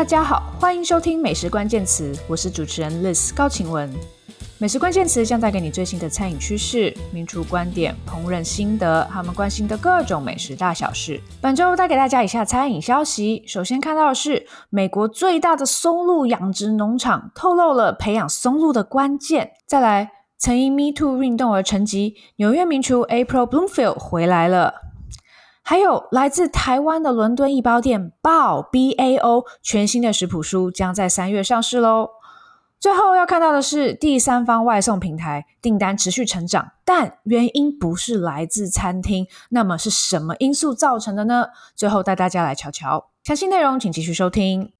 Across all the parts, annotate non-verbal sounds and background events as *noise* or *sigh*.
大家好，欢迎收听美食关键词，我是主持人 Liz 高晴雯。美食关键词将带给你最新的餐饮趋势、名厨观点、烹饪心得，他们关心的各种美食大小事。本周带给大家以下餐饮消息：首先看到的是美国最大的松露养殖农场透露了培养松露的关键。再来，曾因 Me Too 运动而沉寂，纽约名厨 April Bloomfield 回来了。还有来自台湾的伦敦一包店 b B A O 全新的食谱书将在三月上市喽。最后要看到的是第三方外送平台订单持续成长，但原因不是来自餐厅，那么是什么因素造成的呢？最后带大家来瞧瞧，详细内容请继续收听。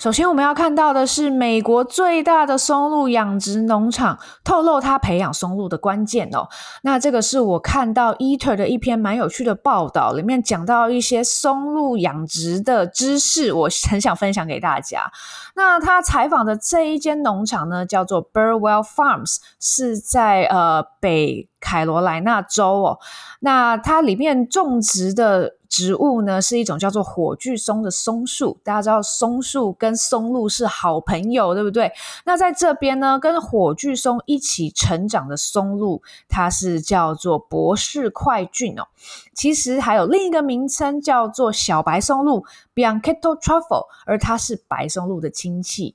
首先，我们要看到的是美国最大的松露养殖农场透露它培养松露的关键哦。那这个是我看到 Eater 的一篇蛮有趣的报道，里面讲到一些松露养殖的知识，我很想分享给大家。那他采访的这一间农场呢，叫做 Burwell Farms，是在呃北凯罗莱纳州哦。那它里面种植的植物呢，是一种叫做火炬松的松树。大家知道松树跟松露是好朋友，对不对？那在这边呢，跟火炬松一起成长的松露，它是叫做博士块菌哦。其实还有另一个名称叫做小白松露 （Bianchetto Truffle），而它是白松露的亲戚。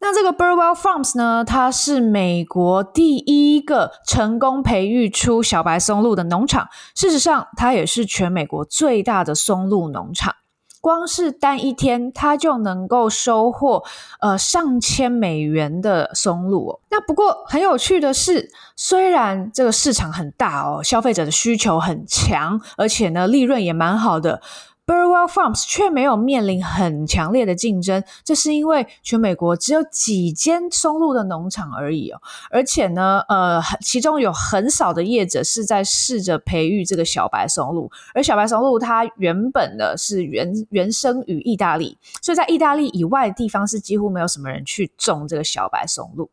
那这个 Burwell Farms 呢，它是美国第一个成功培育出小白松露的农场。事实上，它也是全美国最大的松露农场。光是单一天，它就能够收获呃上千美元的松露。那不过很有趣的是，虽然这个市场很大哦，消费者的需求很强，而且呢利润也蛮好的。Burwell Farms 却没有面临很强烈的竞争，这是因为全美国只有几间松露的农场而已哦，而且呢，呃，其中有很少的业者是在试着培育这个小白松露，而小白松露它原本的是原原生于意大利，所以在意大利以外的地方是几乎没有什么人去种这个小白松露。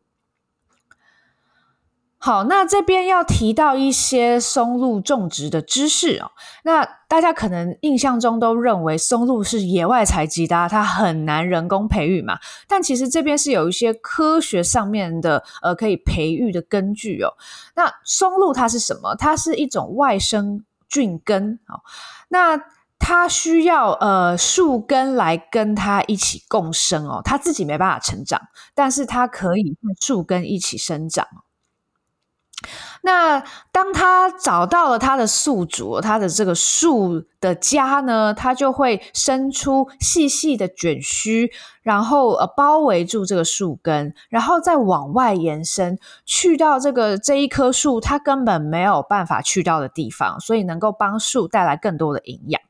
好，那这边要提到一些松露种植的知识哦。那大家可能印象中都认为松露是野外采集的，它很难人工培育嘛。但其实这边是有一些科学上面的呃可以培育的根据哦。那松露它是什么？它是一种外生菌根哦。那它需要呃树根来跟它一起共生哦，它自己没办法成长，但是它可以跟树根一起生长。那当他找到了他的宿主，他的这个树的家呢，他就会生出细细的卷须，然后呃包围住这个树根，然后再往外延伸，去到这个这一棵树它根本没有办法去到的地方，所以能够帮树带来更多的营养。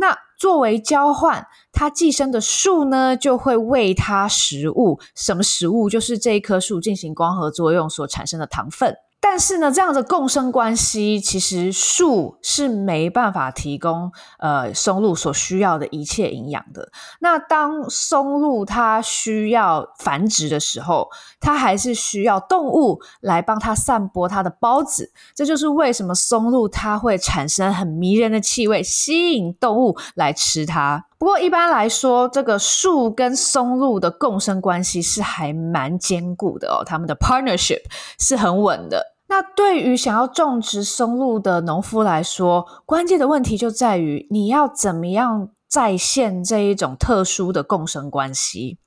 那作为交换，它寄生的树呢，就会喂它食物。什么食物？就是这一棵树进行光合作用所产生的糖分。但是呢，这样的共生关系，其实树是没办法提供呃松露所需要的一切营养的。那当松露它需要繁殖的时候，它还是需要动物来帮它散播它的孢子。这就是为什么松露它会产生很迷人的气味，吸引动物来吃它。不过一般来说，这个树跟松露的共生关系是还蛮坚固的哦，他们的 partnership 是很稳的。那对于想要种植松露的农夫来说，关键的问题就在于你要怎么样再现这一种特殊的共生关系。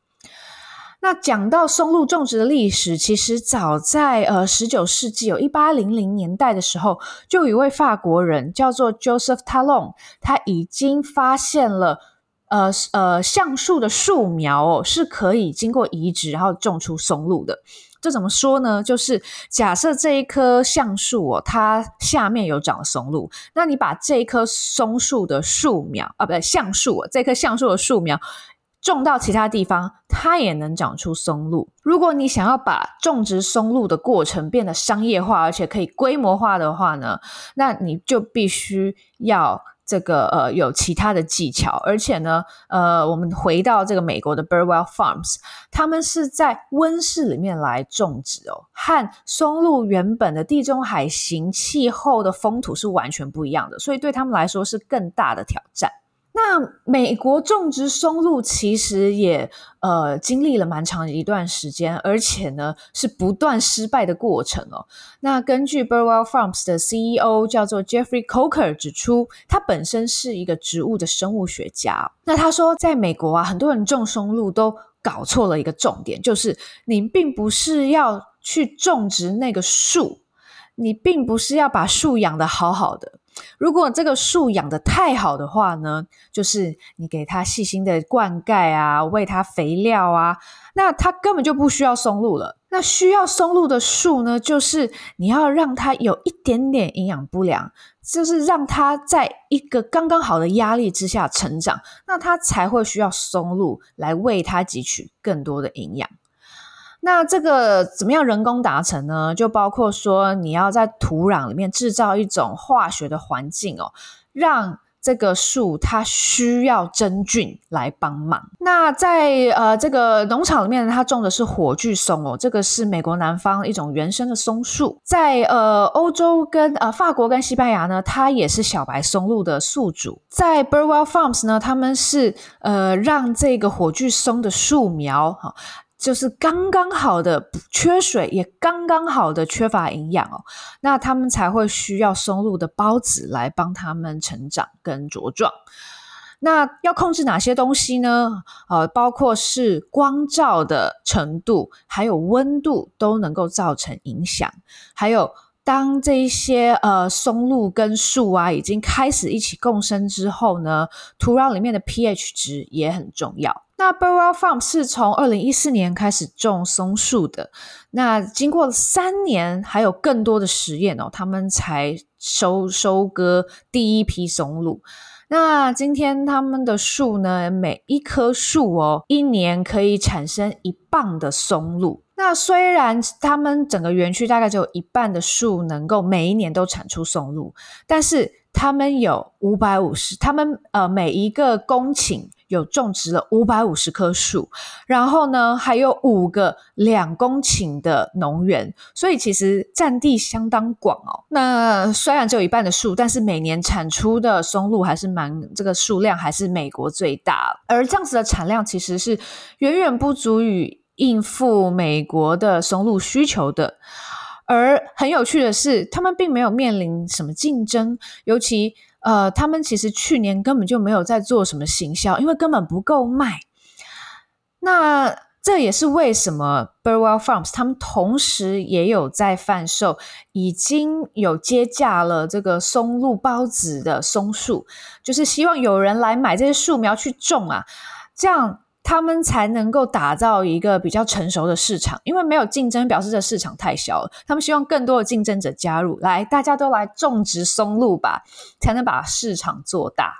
那讲到松露种植的历史，其实早在呃十九世纪有一八零零年代的时候，就有一位法国人叫做 Joseph Talon，他已经发现了。呃呃，橡树的树苗哦，是可以经过移植，然后种出松露的。这怎么说呢？就是假设这一棵橡树哦，它下面有长松露，那你把这一棵松树的树苗啊，不对，橡树啊，这棵橡树的树苗种到其他地方，它也能长出松露。如果你想要把种植松露的过程变得商业化，而且可以规模化的话呢，那你就必须要。这个呃有其他的技巧，而且呢，呃，我们回到这个美国的 Burwell Farms，他们是在温室里面来种植哦，和松露原本的地中海型气候的风土是完全不一样的，所以对他们来说是更大的挑战。那美国种植松露其实也呃经历了蛮长一段时间，而且呢是不断失败的过程哦。那根据 Burwell Farms 的 CEO 叫做 Jeffrey Coker 指出，他本身是一个植物的生物学家。那他说，在美国啊，很多人种松露都搞错了一个重点，就是你并不是要去种植那个树，你并不是要把树养得好好的。如果这个树养得太好的话呢，就是你给它细心的灌溉啊，喂它肥料啊，那它根本就不需要松露了。那需要松露的树呢，就是你要让它有一点点营养不良，就是让它在一个刚刚好的压力之下成长，那它才会需要松露来为它汲取更多的营养。那这个怎么样人工达成呢？就包括说你要在土壤里面制造一种化学的环境哦，让这个树它需要真菌来帮忙。那在呃这个农场里面，它种的是火炬松哦，这个是美国南方一种原生的松树。在呃欧洲跟呃法国跟西班牙呢，它也是小白松露的宿主。在 Burwell Farms 呢，他们是呃让这个火炬松的树苗哈。就是刚刚好的缺水，也刚刚好的缺乏营养哦，那他们才会需要松露的孢子来帮他们成长跟茁壮。那要控制哪些东西呢？呃，包括是光照的程度，还有温度都能够造成影响。还有当这一些呃松露跟树啊已经开始一起共生之后呢，土壤里面的 pH 值也很重要。那 Burwell Farm 是从二零一四年开始种松树的，那经过三年，还有更多的实验哦，他们才收收割第一批松露。那今天他们的树呢，每一棵树哦，一年可以产生一磅的松露。那虽然他们整个园区大概只有一半的树能够每一年都产出松露，但是他们有五百五十，他们呃每一个公顷。有种植了五百五十棵树，然后呢，还有五个两公顷的农园，所以其实占地相当广哦。那虽然只有一半的树，但是每年产出的松露还是蛮，这个数量还是美国最大。而这样子的产量其实是远远不足以应付美国的松露需求的。而很有趣的是，他们并没有面临什么竞争，尤其。呃，他们其实去年根本就没有在做什么行销，因为根本不够卖。那这也是为什么 Burwell Farms 他们同时也有在贩售，已经有接价了这个松露包子的松树，就是希望有人来买这些树苗去种啊，这样。他们才能够打造一个比较成熟的市场，因为没有竞争，表示这市场太小了。他们希望更多的竞争者加入，来，大家都来种植松露吧，才能把市场做大。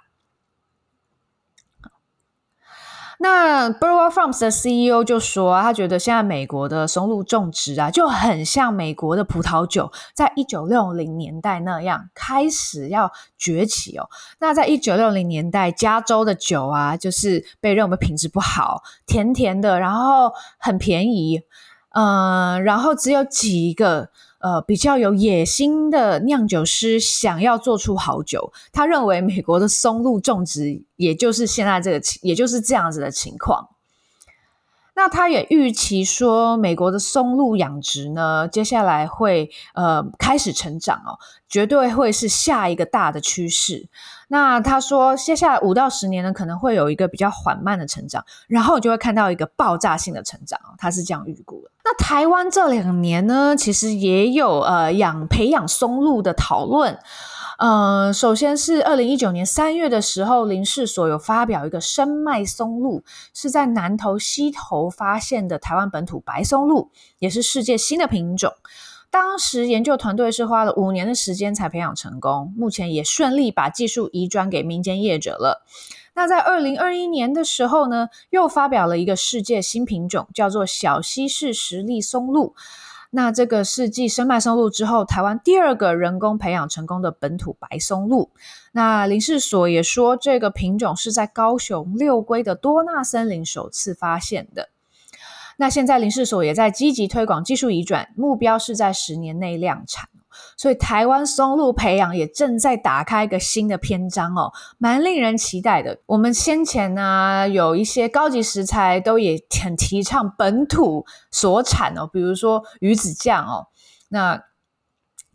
那 Burwell Farms 的 CEO 就说啊，他觉得现在美国的松露种植啊，就很像美国的葡萄酒，在一九六零年代那样开始要崛起哦。那在一九六零年代，加州的酒啊，就是被认为品质不好，甜甜的，然后很便宜，嗯、然后只有几个。呃，比较有野心的酿酒师想要做出好酒，他认为美国的松露种植，也就是现在这个，也就是这样子的情况。那他也预期说，美国的松露养殖呢，接下来会呃开始成长哦，绝对会是下一个大的趋势。那他说，接下来五到十年呢，可能会有一个比较缓慢的成长，然后就会看到一个爆炸性的成长。他是这样预估的。那台湾这两年呢，其实也有呃养培养松露的讨论。呃，首先是二零一九年三月的时候，林试所有发表一个深麦松露，是在南投溪头发现的台湾本土白松露，也是世界新的品种。当时研究团队是花了五年的时间才培养成功，目前也顺利把技术移转给民间业者了。那在二零二一年的时候呢，又发表了一个世界新品种，叫做小西式十粒松露。那这个是继深麦松露之后，台湾第二个人工培养成功的本土白松露。那林试所也说，这个品种是在高雄六龟的多纳森林首次发现的。那现在林试所也在积极推广技术移转，目标是在十年内量产。所以台湾松露培养也正在打开一个新的篇章哦，蛮令人期待的。我们先前呢有一些高级食材都也很提倡本土所产哦，比如说鱼子酱哦。那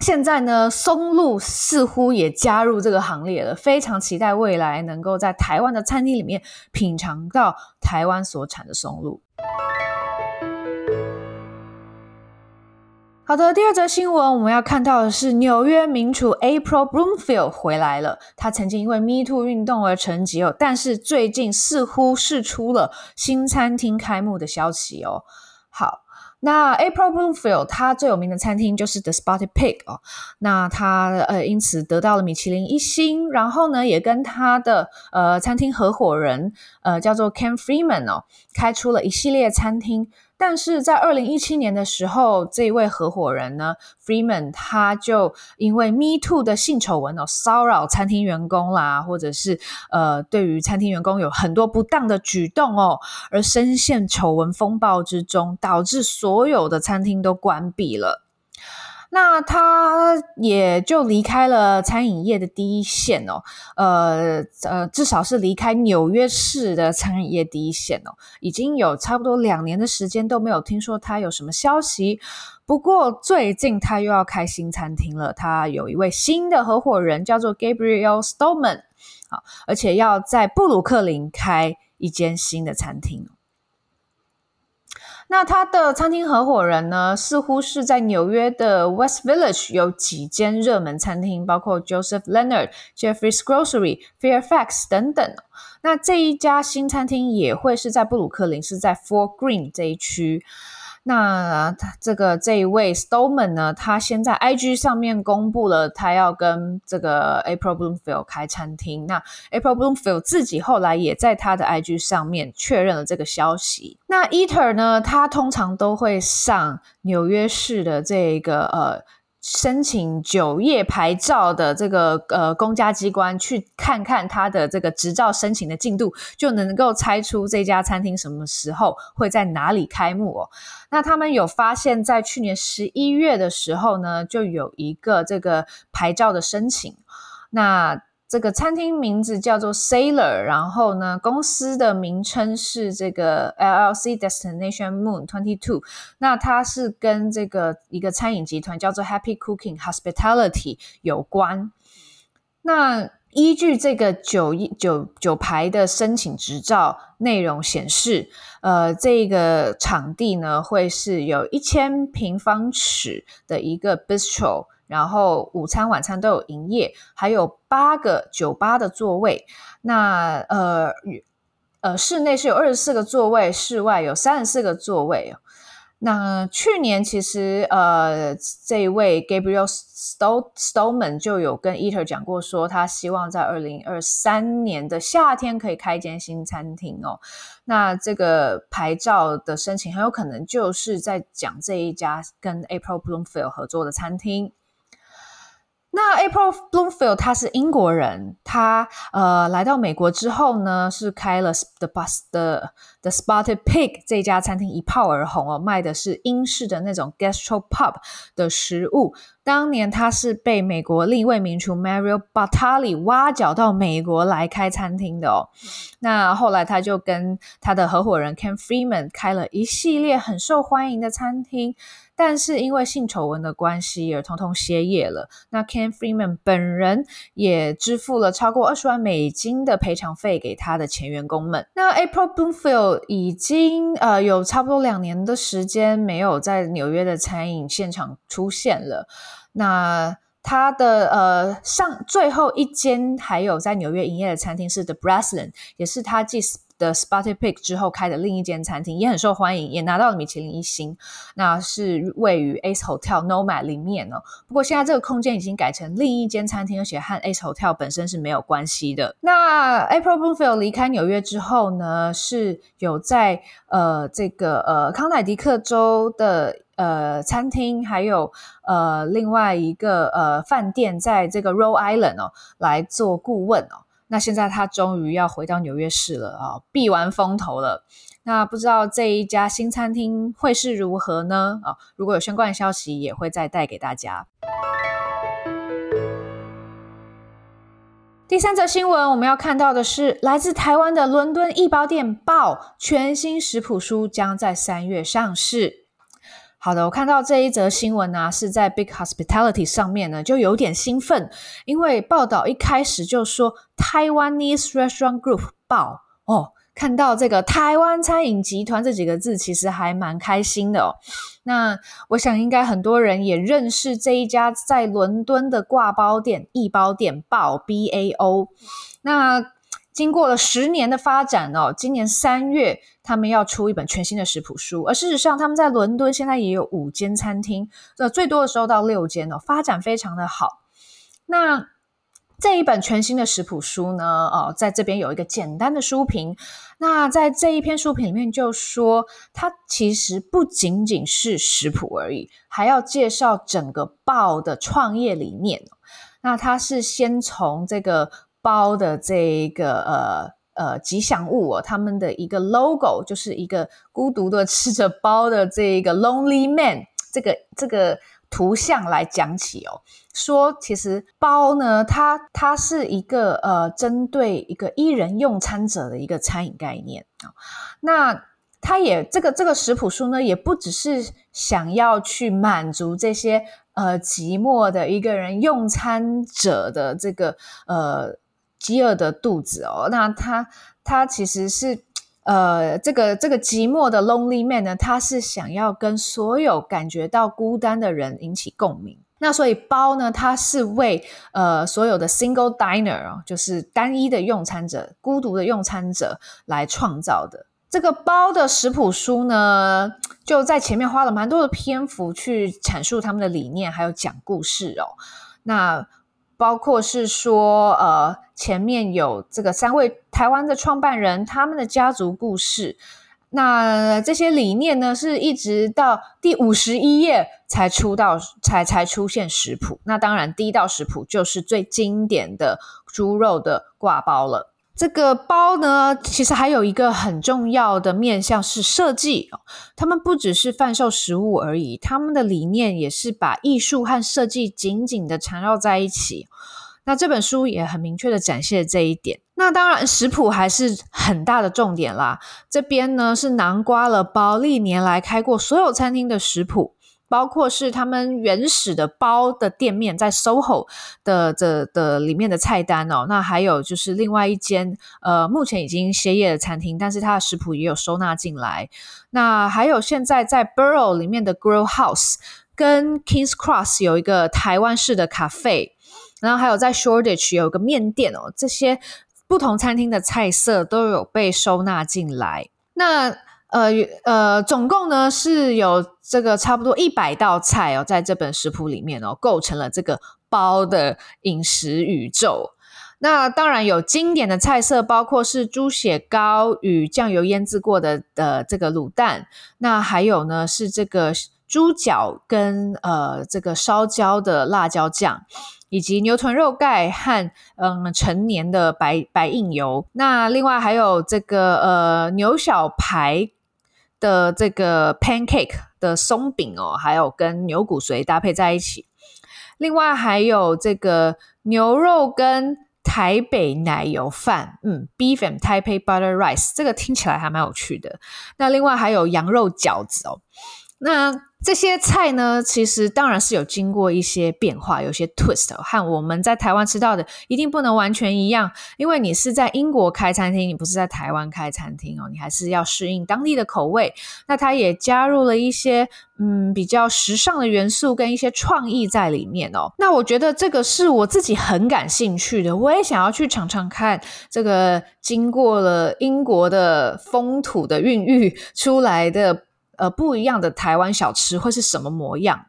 现在呢，松露似乎也加入这个行列了，非常期待未来能够在台湾的餐厅里面品尝到台湾所产的松露。好的，第二则新闻我们要看到的是纽约名厨 April Bloomfield 回来了。他曾经因为 Me Too 运动而沉寂哦，但是最近似乎是出了新餐厅开幕的消息哦。好，那 April Bloomfield 他最有名的餐厅就是 The Spotted Pig 哦。那他呃因此得到了米其林一星，然后呢也跟他的呃餐厅合伙人呃叫做 Ken Freeman 哦，开出了一系列餐厅。但是在二零一七年的时候，这一位合伙人呢，Freeman，他就因为 Me Too 的性丑闻哦，骚扰餐厅员工啦，或者是呃，对于餐厅员工有很多不当的举动哦，而深陷丑闻风暴之中，导致所有的餐厅都关闭了。那他也就离开了餐饮业的第一线哦，呃呃，至少是离开纽约市的餐饮业第一线哦，已经有差不多两年的时间都没有听说他有什么消息。不过最近他又要开新餐厅了，他有一位新的合伙人叫做 Gabriel Stallman，好，而且要在布鲁克林开一间新的餐厅。那他的餐厅合伙人呢，似乎是在纽约的 West Village 有几间热门餐厅，包括 Joseph Leonard、Jeffrey's Grocery、Fairfax 等等。那这一家新餐厅也会是在布鲁克林，是在 Four Green 这一区。那他这个这一位 Stollman 呢，他先在 IG 上面公布了他要跟这个 April Bloomfield 开餐厅。那 April Bloomfield 自己后来也在他的 IG 上面确认了这个消息。那 Eater 呢，他通常都会上纽约市的这个呃。申请酒业牌照的这个呃公家机关去看看他的这个执照申请的进度，就能够猜出这家餐厅什么时候会在哪里开幕哦。那他们有发现，在去年十一月的时候呢，就有一个这个牌照的申请。那这个餐厅名字叫做 Sailor，然后呢，公司的名称是这个 LLC Destination Moon Twenty Two。那它是跟这个一个餐饮集团叫做 Happy Cooking Hospitality 有关。那依据这个酒酒酒牌的申请执照内容显示，呃，这个场地呢会是有一千平方尺的一个 bistro。然后午餐、晚餐都有营业，还有八个酒吧的座位。那呃呃，室内是有二十四个座位，室外有三十四个座位。那去年其实呃，这一位 Gabriel Stallman 就有跟 Eater 讲过，说他希望在二零二三年的夏天可以开一间新餐厅哦。那这个牌照的申请很有可能就是在讲这一家跟 April Bloomfield 合作的餐厅。那 April Bloomfield 他是英国人，他呃来到美国之后呢，是开了 The Bus 的 The Spotted Pig 这家餐厅一炮而红哦，卖的是英式的那种 Gastropub 的食物。当年他是被美国另一位名厨 Mario Batali 挖角到美国来开餐厅的哦。那后来他就跟他的合伙人 Ken Freeman 开了一系列很受欢迎的餐厅。但是因为性丑闻的关系而通通歇业了。那 Ken Freeman 本人也支付了超过二十万美金的赔偿费给他的前员工们。那 April Bloomfield 已经呃有差不多两年的时间没有在纽约的餐饮现场出现了。那他的呃上最后一间还有在纽约营业的餐厅是 The Breslin，也是他继。的 Spotted Pig 之后开的另一间餐厅也很受欢迎，也拿到了米其林一星。那是位于 Ace Hotel Nomad 里面哦。不过现在这个空间已经改成另一间餐厅，而且和 Ace Hotel 本身是没有关系的。那 April Bloomfield 离开纽约之后呢，是有在呃这个呃康乃狄克州的呃餐厅，还有呃另外一个呃饭店，在这个 Rhode Island 哦来做顾问哦。那现在他终于要回到纽约市了啊，避完风头了。那不知道这一家新餐厅会是如何呢？啊，如果有相关消息，也会再带给大家。第三则新闻，我们要看到的是来自台湾的伦敦义包店 Bao 全新食谱书将在三月上市。好的，我看到这一则新闻呢、是在 Big Hospitality 上面呢，就有点兴奋，因为报道一开始就说 Taiwanese Restaurant Group 爆哦。看到这个台湾餐饮集团这几个字，其实还蛮开心的哦。那我想应该很多人也认识这一家在伦敦的挂包店、义包店爆 B A O。那经过了十年的发展哦，今年三月他们要出一本全新的食谱书。而事实上，他们在伦敦现在也有五间餐厅，这最多的时候到六间哦，发展非常的好。那这一本全新的食谱书呢，哦，在这边有一个简单的书评。那在这一篇书评里面就说，它其实不仅仅是食谱而已，还要介绍整个包的创业理念。那它是先从这个包的这一个呃呃吉祥物哦，他们的一个 logo 就是一个孤独的吃着包的这个 lonely man，这个这个。图像来讲起哦，说其实包呢，它它是一个呃，针对一个一人用餐者的一个餐饮概念啊。那它也这个这个食谱书呢，也不只是想要去满足这些呃寂寞的一个人用餐者的这个呃饥饿的肚子哦。那它它其实是。呃，这个这个寂寞的 lonely man 呢，他是想要跟所有感觉到孤单的人引起共鸣。那所以包呢，它是为呃所有的 single diner 哦，就是单一的用餐者、孤独的用餐者来创造的。这个包的食谱书呢，就在前面花了蛮多的篇幅去阐述他们的理念，还有讲故事哦。那包括是说，呃，前面有这个三位台湾的创办人，他们的家族故事。那这些理念呢，是一直到第五十一页才出到，才才出现食谱。那当然，第一道食谱就是最经典的猪肉的挂包了。这个包呢，其实还有一个很重要的面向是设计。他们不只是贩售食物而已，他们的理念也是把艺术和设计紧紧的缠绕在一起。那这本书也很明确的展现了这一点。那当然，食谱还是很大的重点啦。这边呢是囊括了包历年来开过所有餐厅的食谱。包括是他们原始的包的店面在 SOHO 的的的里面的菜单哦，那还有就是另外一间呃目前已经歇业的餐厅，但是它的食谱也有收纳进来。那还有现在在 Borough 里面的 Grill House 跟 Kings Cross 有一个台湾式的咖啡，然后还有在 Shoreditch 有一个面店哦，这些不同餐厅的菜色都有被收纳进来。那呃呃，总共呢是有这个差不多一百道菜哦，在这本食谱里面哦，构成了这个包的饮食宇宙。那当然有经典的菜色，包括是猪血糕与酱油腌制过的的这个卤蛋，那还有呢是这个猪脚跟呃这个烧焦的辣椒酱。以及牛臀肉盖和嗯陈年的白白印油，那另外还有这个呃牛小排的这个 pancake 的松饼哦，还有跟牛骨髓搭配在一起。另外还有这个牛肉跟台北奶油饭，嗯，beef and Taipei butter rice，这个听起来还蛮有趣的。那另外还有羊肉饺子哦，那。这些菜呢，其实当然是有经过一些变化，有些 twist，和我们在台湾吃到的一定不能完全一样，因为你是在英国开餐厅，你不是在台湾开餐厅哦，你还是要适应当地的口味。那它也加入了一些嗯比较时尚的元素跟一些创意在里面哦。那我觉得这个是我自己很感兴趣的，我也想要去尝尝看这个经过了英国的风土的孕育出来的。呃，不一样的台湾小吃会是什么模样？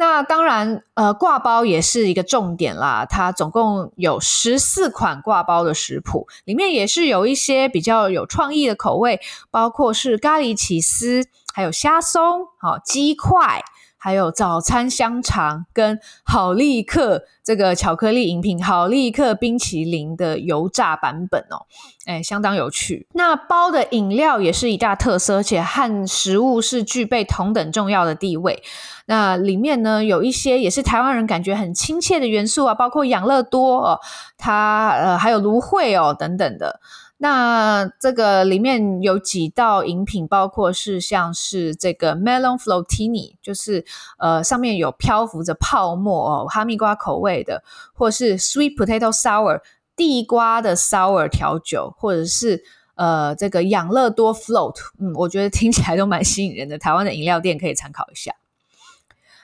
那当然，呃，挂包也是一个重点啦。它总共有十四款挂包的食谱，里面也是有一些比较有创意的口味，包括是咖喱起司，还有虾松，好、哦、鸡块。还有早餐香肠跟好利克这个巧克力饮品，好利克冰淇淋的油炸版本哦，诶，相当有趣。那包的饮料也是一大特色，而且和食物是具备同等重要的地位。那里面呢，有一些也是台湾人感觉很亲切的元素啊，包括养乐多哦，它呃还有芦荟哦等等的。那这个里面有几道饮品，包括是像是这个 Melon Floatini，就是呃上面有漂浮着泡沫哦，哈密瓜口味的，或是 Sweet Potato Sour 地瓜的 sour 调酒，或者是呃这个养乐多 Float，嗯，我觉得听起来都蛮吸引人的。台湾的饮料店可以参考一下。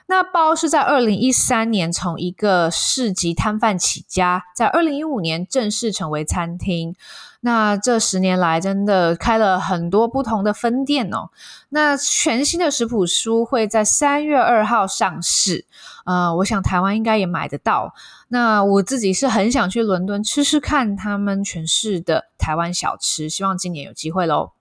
那包是在二零一三年从一个市集摊贩起家，在二零一五年正式成为餐厅。那这十年来，真的开了很多不同的分店哦。那全新的食谱书会在三月二号上市，呃，我想台湾应该也买得到。那我自己是很想去伦敦吃吃看他们诠释的台湾小吃，希望今年有机会喽。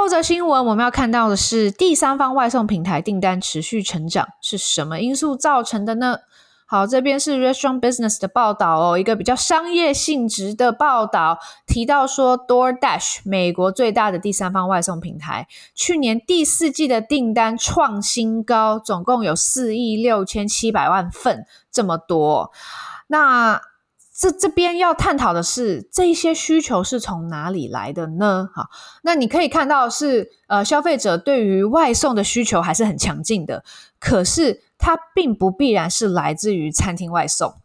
后则新闻，我们要看到的是第三方外送平台订单持续成长，是什么因素造成的呢？好，这边是 Restaurant Business 的报道哦，一个比较商业性质的报道，提到说 DoorDash 美国最大的第三方外送平台，去年第四季的订单创新高，总共有四亿六千七百万份，这么多。那这这边要探讨的是，这些需求是从哪里来的呢？好，那你可以看到是，呃，消费者对于外送的需求还是很强劲的，可是。它并不必然是来自于餐厅外送，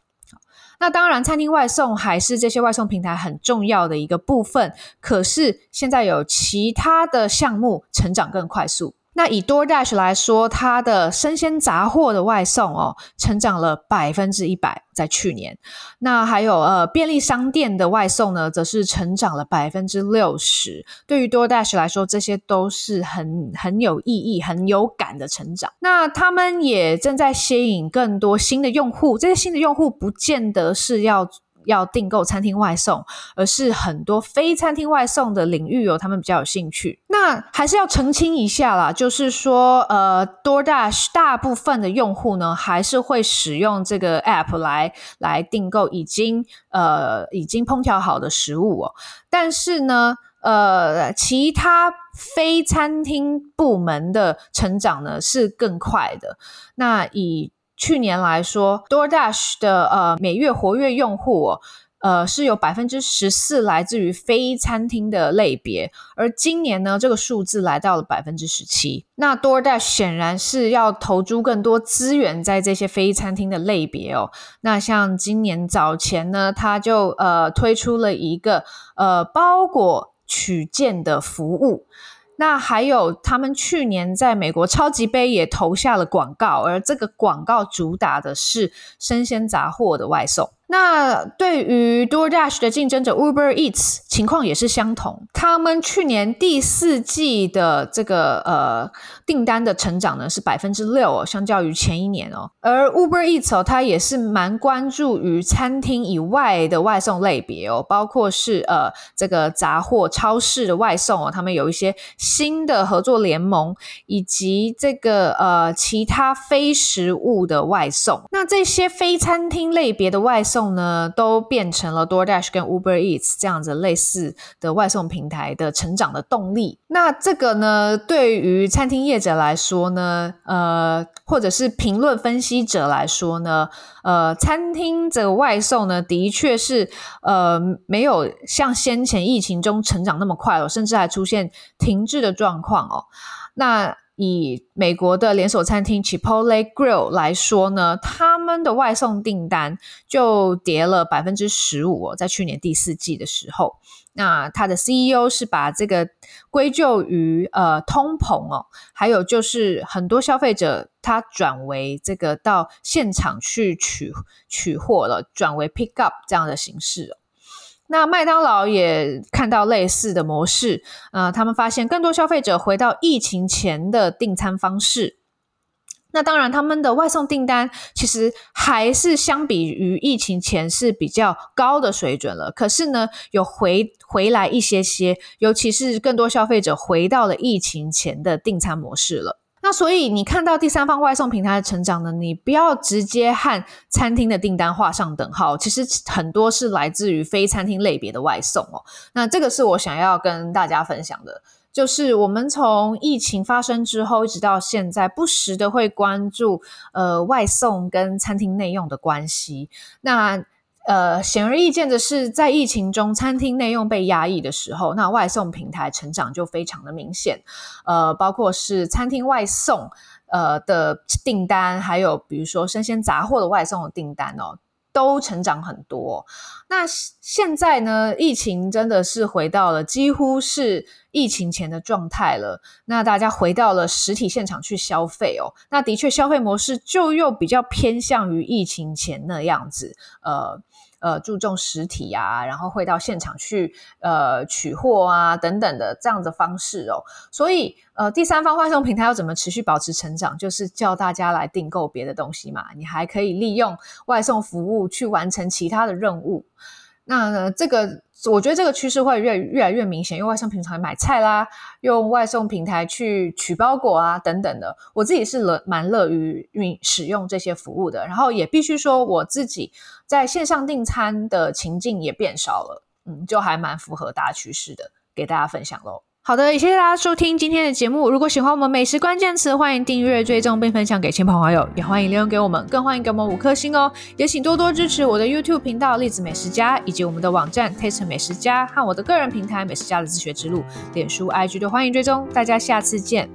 那当然，餐厅外送还是这些外送平台很重要的一个部分。可是现在有其他的项目成长更快速。那以 DoorDash 来说，它的生鲜杂货的外送哦，成长了百分之一百，在去年。那还有呃便利商店的外送呢，则是成长了百分之六十。对于 DoorDash 来说，这些都是很很有意义、很有感的成长。那他们也正在吸引更多新的用户，这些新的用户不见得是要。要订购餐厅外送，而是很多非餐厅外送的领域哦，他们比较有兴趣。那还是要澄清一下啦，就是说，呃，DoorDash 大部分的用户呢，还是会使用这个 App 来来订购已经呃已经烹调好的食物哦。但是呢，呃，其他非餐厅部门的成长呢是更快的。那以去年来说，DoorDash 的呃每月活跃用户，呃是有百分之十四来自于非餐厅的类别，而今年呢，这个数字来到了百分之十七。那 DoorDash 显然是要投注更多资源在这些非餐厅的类别哦。那像今年早前呢，它就呃推出了一个呃包裹取件的服务。那还有，他们去年在美国超级杯也投下了广告，而这个广告主打的是生鲜杂货的外送。那对于 DoorDash 的竞争者 Uber Eats 情况也是相同，他们去年第四季的这个呃订单的成长呢是百分之六哦，相较于前一年哦。而 Uber Eats 哦，它也是蛮关注于餐厅以外的外送类别哦，包括是呃这个杂货超市的外送哦，他们有一些新的合作联盟，以及这个呃其他非食物的外送。那这些非餐厅类别的外送。送呢，都变成了 DoorDash 跟 Uber Eats 这样子类似的外送平台的成长的动力。那这个呢，对于餐厅业者来说呢，呃，或者是评论分析者来说呢，呃，餐厅这个外送呢，的确是呃没有像先前疫情中成长那么快了，甚至还出现停滞的状况哦。那以美国的连锁餐厅 Chipotle Grill 来说呢，他们的外送订单就跌了百分之十五哦，在去年第四季的时候，那他的 CEO 是把这个归咎于呃通膨哦，还有就是很多消费者他转为这个到现场去取取货了，转为 pick up 这样的形式哦。那麦当劳也看到类似的模式，呃，他们发现更多消费者回到疫情前的订餐方式。那当然，他们的外送订单其实还是相比于疫情前是比较高的水准了。可是呢，有回回来一些些，尤其是更多消费者回到了疫情前的订餐模式了。那所以你看到第三方外送平台的成长呢，你不要直接和餐厅的订单画上等号。其实很多是来自于非餐厅类别的外送哦。那这个是我想要跟大家分享的，就是我们从疫情发生之后一直到现在，不时的会关注呃外送跟餐厅内用的关系。那呃，显而易见的是，在疫情中，餐厅内用被压抑的时候，那外送平台成长就非常的明显。呃，包括是餐厅外送呃的订单，还有比如说生鲜杂货的外送的订单哦，都成长很多。那现在呢，疫情真的是回到了几乎是疫情前的状态了。那大家回到了实体现场去消费哦，那的确消费模式就又比较偏向于疫情前那样子，呃。呃，注重实体啊，然后会到现场去呃取货啊等等的这样的方式哦。所以呃，第三方外送平台要怎么持续保持成长，就是叫大家来订购别的东西嘛。你还可以利用外送服务去完成其他的任务。那呢，这个。我觉得这个趋势会越越来越明显，用外送平台买菜啦，用外送平台去取包裹啊，等等的。我自己是乐蛮乐于运使用这些服务的，然后也必须说，我自己在线上订餐的情境也变少了，嗯，就还蛮符合大趋势的，给大家分享喽。好的，也谢谢大家收听今天的节目。如果喜欢我们美食关键词，欢迎订阅、追踪并分享给亲朋好友，也欢迎留言给我们，更欢迎给我们五颗星哦。也请多多支持我的 YouTube *laughs* 频道“栗子美食家”，以及我们的网站 “Taste 美食家”和我的个人平台“美食家的自学之路”。脸书、IG 都欢迎追踪。大家下次见。